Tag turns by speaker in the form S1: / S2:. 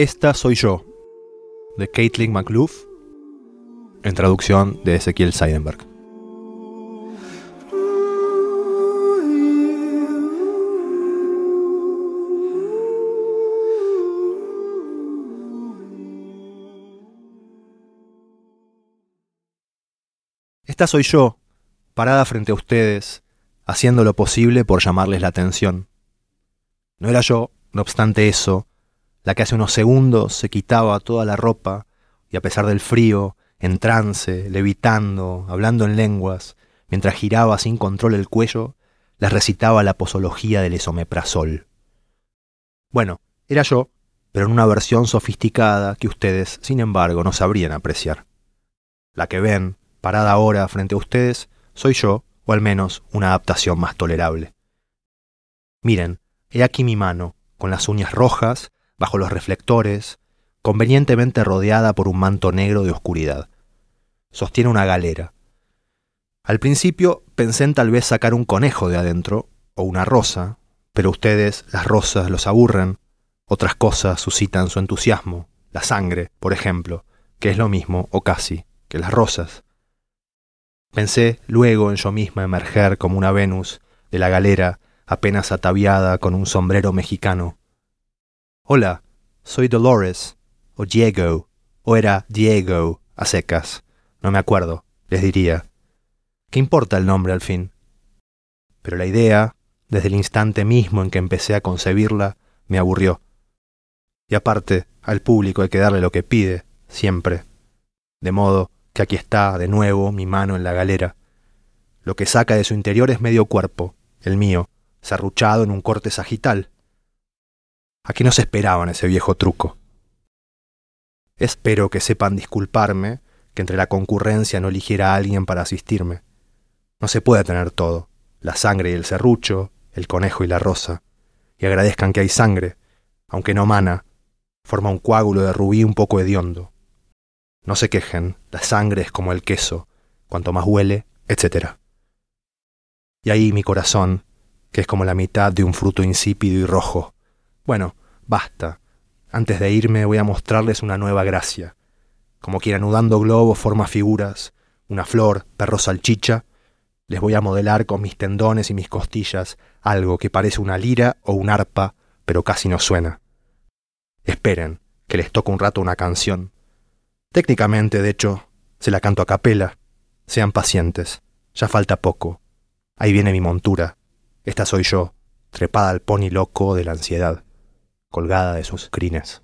S1: Esta soy yo, de Caitlin McLuff, en traducción de Ezequiel Seidenberg. Esta soy yo, parada frente a ustedes, haciendo lo posible por llamarles la atención. No era yo, no obstante eso, la que hace unos segundos se quitaba toda la ropa y a pesar del frío, en trance, levitando, hablando en lenguas, mientras giraba sin control el cuello, les recitaba la posología del esomeprazol. Bueno, era yo, pero en una versión sofisticada que ustedes, sin embargo, no sabrían apreciar. La que ven, parada ahora frente a ustedes, soy yo, o al menos una adaptación más tolerable. Miren, he aquí mi mano, con las uñas rojas, bajo los reflectores, convenientemente rodeada por un manto negro de oscuridad. Sostiene una galera. Al principio pensé en tal vez sacar un conejo de adentro, o una rosa, pero ustedes, las rosas, los aburren. Otras cosas suscitan su entusiasmo, la sangre, por ejemplo, que es lo mismo, o casi, que las rosas. Pensé luego en yo misma emerger como una Venus de la galera apenas ataviada con un sombrero mexicano. Hola, soy Dolores, o Diego, o era Diego, a secas. No me acuerdo, les diría. ¿Qué importa el nombre al fin? Pero la idea, desde el instante mismo en que empecé a concebirla, me aburrió. Y aparte, al público hay que darle lo que pide, siempre. De modo que aquí está, de nuevo, mi mano en la galera. Lo que saca de su interior es medio cuerpo, el mío, serruchado en un corte sagital. Aquí no se esperaban ese viejo truco. Espero que sepan disculparme que entre la concurrencia no eligiera a alguien para asistirme. No se puede tener todo, la sangre y el serrucho, el conejo y la rosa, y agradezcan que hay sangre, aunque no mana, forma un coágulo de rubí un poco hediondo. No se quejen, la sangre es como el queso, cuanto más huele, etc. Y ahí mi corazón, que es como la mitad de un fruto insípido y rojo. Bueno, basta. Antes de irme voy a mostrarles una nueva gracia. Como que anudando globos forma figuras, una flor, perro salchicha, les voy a modelar con mis tendones y mis costillas algo que parece una lira o un arpa, pero casi no suena. Esperen, que les toque un rato una canción, Técnicamente, de hecho, se la canto a capela. Sean pacientes, ya falta poco. Ahí viene mi montura. Esta soy yo, trepada al pony loco de la ansiedad, colgada de sus crines.